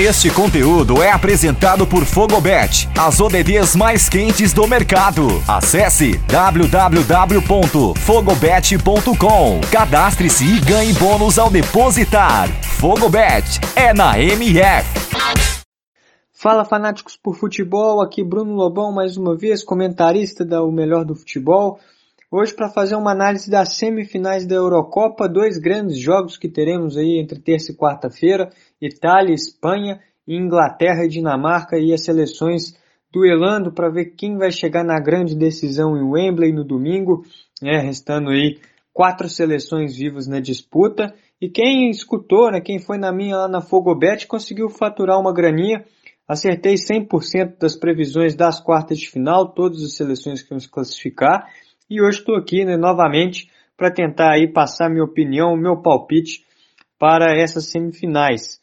Este conteúdo é apresentado por Fogobet, as ODDs mais quentes do mercado. Acesse www.fogobet.com. Cadastre-se e ganhe bônus ao depositar. Fogobet é na MF. Fala fanáticos por futebol, aqui Bruno Lobão mais uma vez, comentarista da O Melhor do Futebol. Hoje para fazer uma análise das semifinais da Eurocopa, dois grandes jogos que teremos aí entre terça e quarta-feira, Itália, Espanha, Inglaterra e Dinamarca e as seleções duelando para ver quem vai chegar na grande decisão em Wembley no domingo, né, restando aí quatro seleções vivas na disputa. E quem escutou, né, quem foi na minha lá na Fogobet, conseguiu faturar uma graninha. Acertei 100% das previsões das quartas de final, todas as seleções que vão se classificar. E hoje estou aqui né, novamente para tentar aí passar minha opinião, meu palpite para essas semifinais.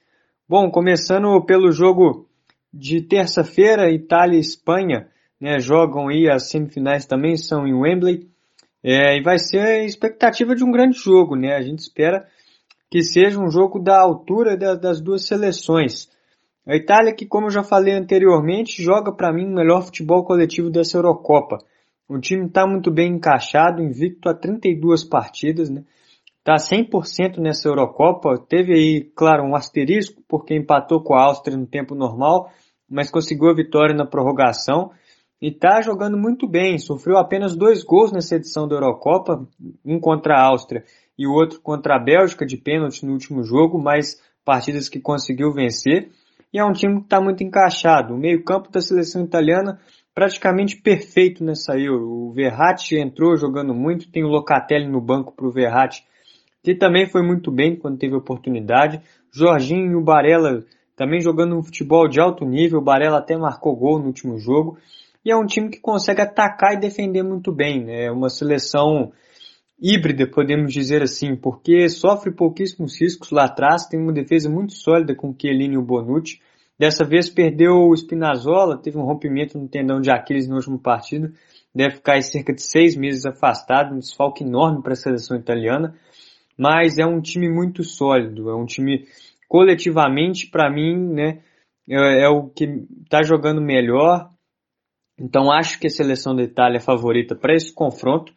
Bom, começando pelo jogo de terça-feira, Itália e Espanha né, jogam aí as semifinais também, são em Wembley. É, e vai ser a expectativa de um grande jogo, né? A gente espera que seja um jogo da altura das duas seleções. A Itália, que como eu já falei anteriormente, joga para mim o melhor futebol coletivo dessa Eurocopa. O time está muito bem encaixado, invicto a 32 partidas, né? Está 100% nessa Eurocopa. Teve aí, claro, um asterisco, porque empatou com a Áustria no tempo normal, mas conseguiu a vitória na prorrogação. E está jogando muito bem. Sofreu apenas dois gols nessa edição da Eurocopa, um contra a Áustria e o outro contra a Bélgica de pênalti no último jogo, mas partidas que conseguiu vencer. E é um time que está muito encaixado. O meio-campo da seleção italiana praticamente perfeito nessa Euro. O Verratti entrou jogando muito, tem o Locatelli no banco para o Verratti, que também foi muito bem quando teve oportunidade. Jorginho e o Barella também jogando um futebol de alto nível, o Barella até marcou gol no último jogo. E é um time que consegue atacar e defender muito bem. Né? É uma seleção híbrida, podemos dizer assim, porque sofre pouquíssimos riscos lá atrás, tem uma defesa muito sólida com o Chiellini e o Bonucci. Dessa vez perdeu o Spinazzola, teve um rompimento no tendão de Aquiles no último partido, deve ficar cerca de seis meses afastado, um desfalque enorme para a seleção italiana, mas é um time muito sólido, é um time coletivamente, para mim, né, é, é, o que está jogando melhor, então acho que a seleção da Itália é favorita para esse confronto,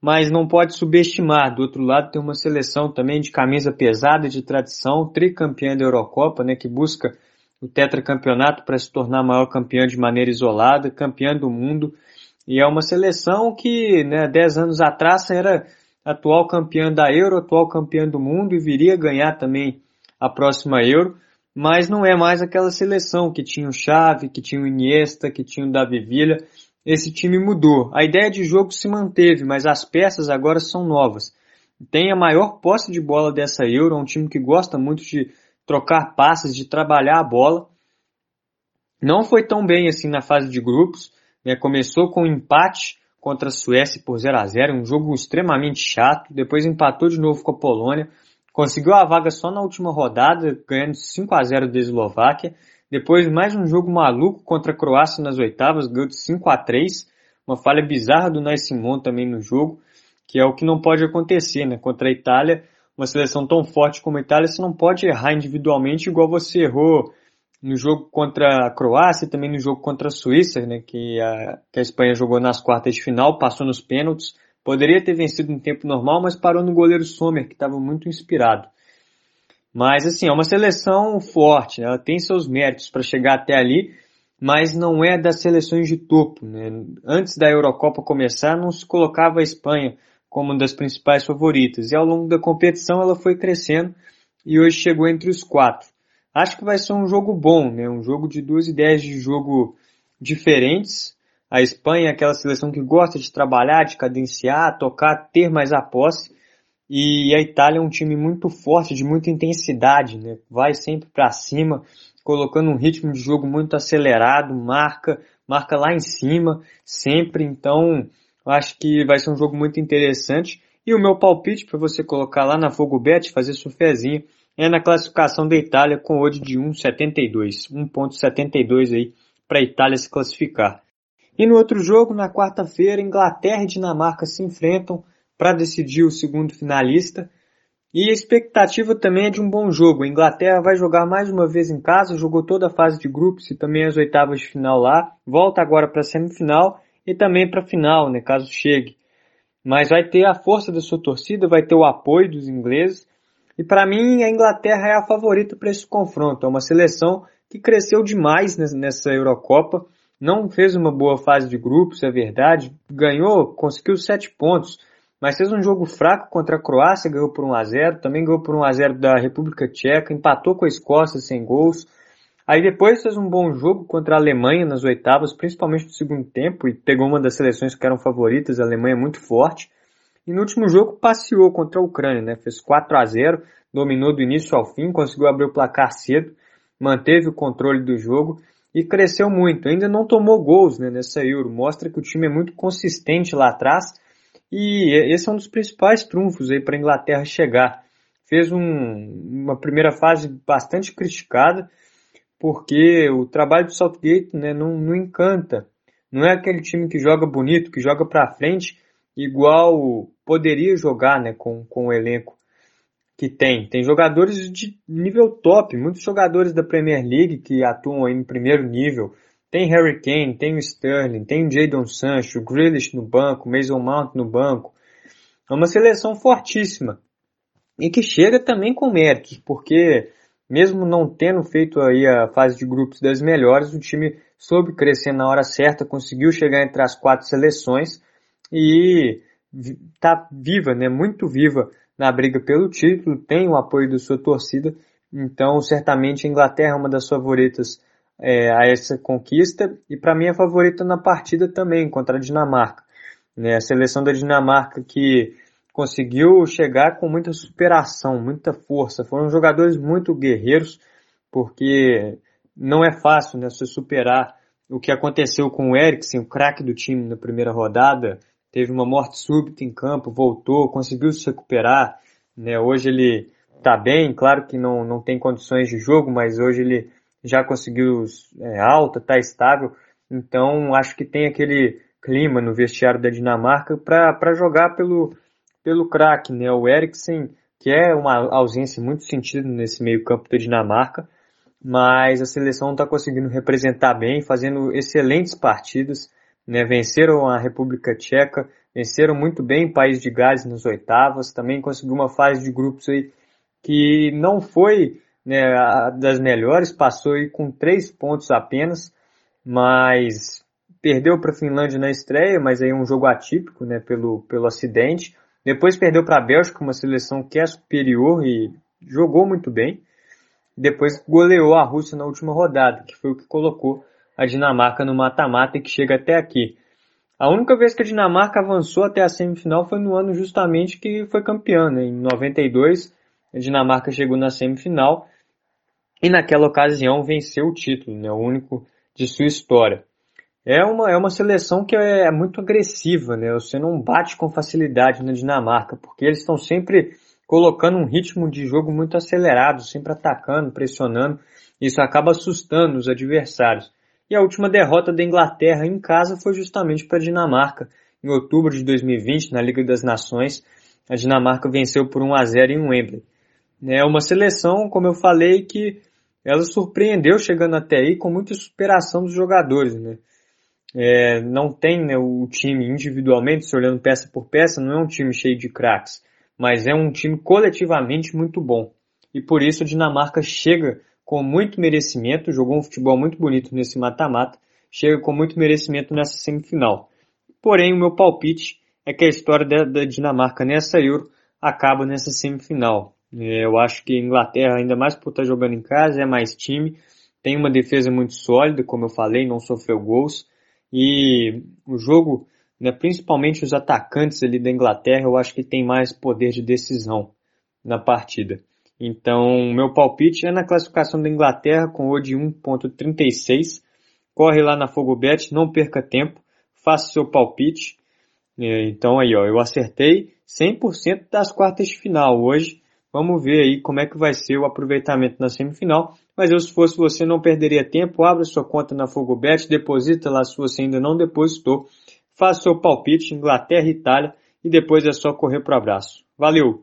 mas não pode subestimar. Do outro lado tem uma seleção também de camisa pesada, de tradição, tricampeã da Eurocopa, né, que busca o tetracampeonato para se tornar maior campeão de maneira isolada, campeã do mundo. E é uma seleção que, né, 10 anos atrás era atual campeã da Euro, atual campeã do mundo e viria ganhar também a próxima Euro, mas não é mais aquela seleção que tinha o Xavi, que tinha o Iniesta, que tinha o Davi Villa. Esse time mudou. A ideia de jogo se manteve, mas as peças agora são novas. Tem a maior posse de bola dessa Euro, é um time que gosta muito de trocar passes, de trabalhar a bola. Não foi tão bem assim na fase de grupos. Né? Começou com um empate contra a Suécia por 0 a 0 um jogo extremamente chato. Depois empatou de novo com a Polônia. Conseguiu a vaga só na última rodada, ganhando 5 a 0 da Eslováquia. Depois mais um jogo maluco contra a Croácia nas oitavas, ganhou de 5 a 3 Uma falha bizarra do Simon também no jogo, que é o que não pode acontecer, né? Contra a Itália, uma seleção tão forte como a Itália, você não pode errar individualmente igual você errou no jogo contra a Croácia e também no jogo contra a Suíça, né, que, a, que a Espanha jogou nas quartas de final, passou nos pênaltis. Poderia ter vencido em tempo normal, mas parou no goleiro Sommer, que estava muito inspirado. Mas, assim, é uma seleção forte, né? ela tem seus méritos para chegar até ali, mas não é das seleções de topo. Né? Antes da Eurocopa começar, não se colocava a Espanha como uma das principais favoritas. E ao longo da competição ela foi crescendo e hoje chegou entre os quatro. Acho que vai ser um jogo bom, né? Um jogo de duas ideias de jogo diferentes. A Espanha é aquela seleção que gosta de trabalhar, de cadenciar, tocar, ter mais a posse. E a Itália é um time muito forte, de muita intensidade, né? Vai sempre para cima, colocando um ritmo de jogo muito acelerado, marca, marca lá em cima, sempre. Então, eu acho que vai ser um jogo muito interessante. E o meu palpite para você colocar lá na Fogo Bet, fazer sua fezinha, é na classificação da Itália com odd de 1,72. 1,72 aí para a Itália se classificar. E no outro jogo, na quarta-feira, Inglaterra e Dinamarca se enfrentam para decidir o segundo finalista. E a expectativa também é de um bom jogo. A Inglaterra vai jogar mais uma vez em casa, jogou toda a fase de grupos e também as oitavas de final lá. Volta agora para a semifinal e também para a final, né, caso chegue. Mas vai ter a força da sua torcida, vai ter o apoio dos ingleses. E para mim a Inglaterra é a favorita para esse confronto. É uma seleção que cresceu demais nessa Eurocopa. Não fez uma boa fase de grupos, é verdade. Ganhou, conseguiu sete pontos mas fez um jogo fraco contra a Croácia, ganhou por 1 a 0 também ganhou por 1 a 0 da República Tcheca, empatou com a Escócia sem gols. Aí depois fez um bom jogo contra a Alemanha nas oitavas, principalmente no segundo tempo, e pegou uma das seleções que eram favoritas, a Alemanha é muito forte. E no último jogo passeou contra a Ucrânia, né? Fez 4 a 0 dominou do início ao fim, conseguiu abrir o placar cedo, manteve o controle do jogo e cresceu muito. Ainda não tomou gols né, nessa Euro, mostra que o time é muito consistente lá atrás e esse é um dos principais trunfos aí para a Inglaterra chegar. Fez um, uma primeira fase bastante criticada, porque o trabalho do Southgate né, não, não encanta. Não é aquele time que joga bonito, que joga para frente, igual poderia jogar né, com, com o elenco que tem. Tem jogadores de nível top, muitos jogadores da Premier League que atuam aí no primeiro nível. Tem Harry Kane, tem o Sterling, tem o Jadon Sancho, o Grealish no banco, Mason Mount no banco. É uma seleção fortíssima. E que chega também com méritos, porque mesmo não tendo feito aí a fase de grupos das melhores, o time soube crescer na hora certa, conseguiu chegar entre as quatro seleções e está viva, né, muito viva na briga pelo título, tem o apoio da sua torcida, então certamente a Inglaterra é uma das favoritas é, a essa conquista e para mim é favorita na partida também contra a Dinamarca. Né? A seleção da Dinamarca que conseguiu chegar com muita superação, muita força. Foram jogadores muito guerreiros, porque não é fácil né, você superar o que aconteceu com o Eriksen, o craque do time na primeira rodada. Teve uma morte súbita em campo, voltou, conseguiu se recuperar. Né? Hoje ele está bem, claro que não, não tem condições de jogo, mas hoje ele já conseguiu é, alta, está estável. Então acho que tem aquele clima no vestiário da Dinamarca para jogar pelo, pelo craque, né? O Eriksen, que é uma ausência muito sentido nesse meio campo da Dinamarca, mas a seleção está conseguindo representar bem, fazendo excelentes partidas, né? Venceram a República Tcheca, venceram muito bem o País de Gales nas oitavas, também conseguiu uma fase de grupos aí que não foi né, das melhores, passou aí com três pontos apenas, mas perdeu para a Finlândia na estreia, mas aí um jogo atípico, né, pelo, pelo acidente. Depois perdeu para a Bélgica, uma seleção que é superior e jogou muito bem. Depois goleou a Rússia na última rodada, que foi o que colocou a Dinamarca no mata-mata e que chega até aqui. A única vez que a Dinamarca avançou até a semifinal foi no ano justamente que foi campeã, né? em 92. A Dinamarca chegou na semifinal e naquela ocasião venceu o título, né, o único de sua história. É uma, é uma seleção que é, é muito agressiva, né? Você não bate com facilidade na Dinamarca, porque eles estão sempre colocando um ritmo de jogo muito acelerado, sempre atacando, pressionando. Isso acaba assustando os adversários. E a última derrota da Inglaterra em casa foi justamente para a Dinamarca, em outubro de 2020, na Liga das Nações. A Dinamarca venceu por 1 a 0 em Wembley. É uma seleção, como eu falei, que ela surpreendeu chegando até aí com muita superação dos jogadores, né? É, não tem né, o time individualmente, se olhando peça por peça, não é um time cheio de craques, mas é um time coletivamente muito bom. E por isso a Dinamarca chega com muito merecimento, jogou um futebol muito bonito nesse mata-mata, chega com muito merecimento nessa semifinal. Porém, o meu palpite é que a história da, da Dinamarca nessa Euro acaba nessa semifinal. É, eu acho que a Inglaterra, ainda mais por estar jogando em casa, é mais time, tem uma defesa muito sólida, como eu falei, não sofreu gols. E o jogo, né, principalmente os atacantes ali da Inglaterra, eu acho que tem mais poder de decisão na partida. Então, meu palpite é na classificação da Inglaterra com o de 1.36. Corre lá na Fogobet, não perca tempo, faça seu palpite. É, então aí, ó, eu acertei 100% das quartas de final hoje. Vamos ver aí como é que vai ser o aproveitamento na semifinal. Mas eu, se fosse você, não perderia tempo. Abra sua conta na Fogobet, deposita lá se você ainda não depositou. Faça seu palpite, Inglaterra e Itália, e depois é só correr para o abraço. Valeu!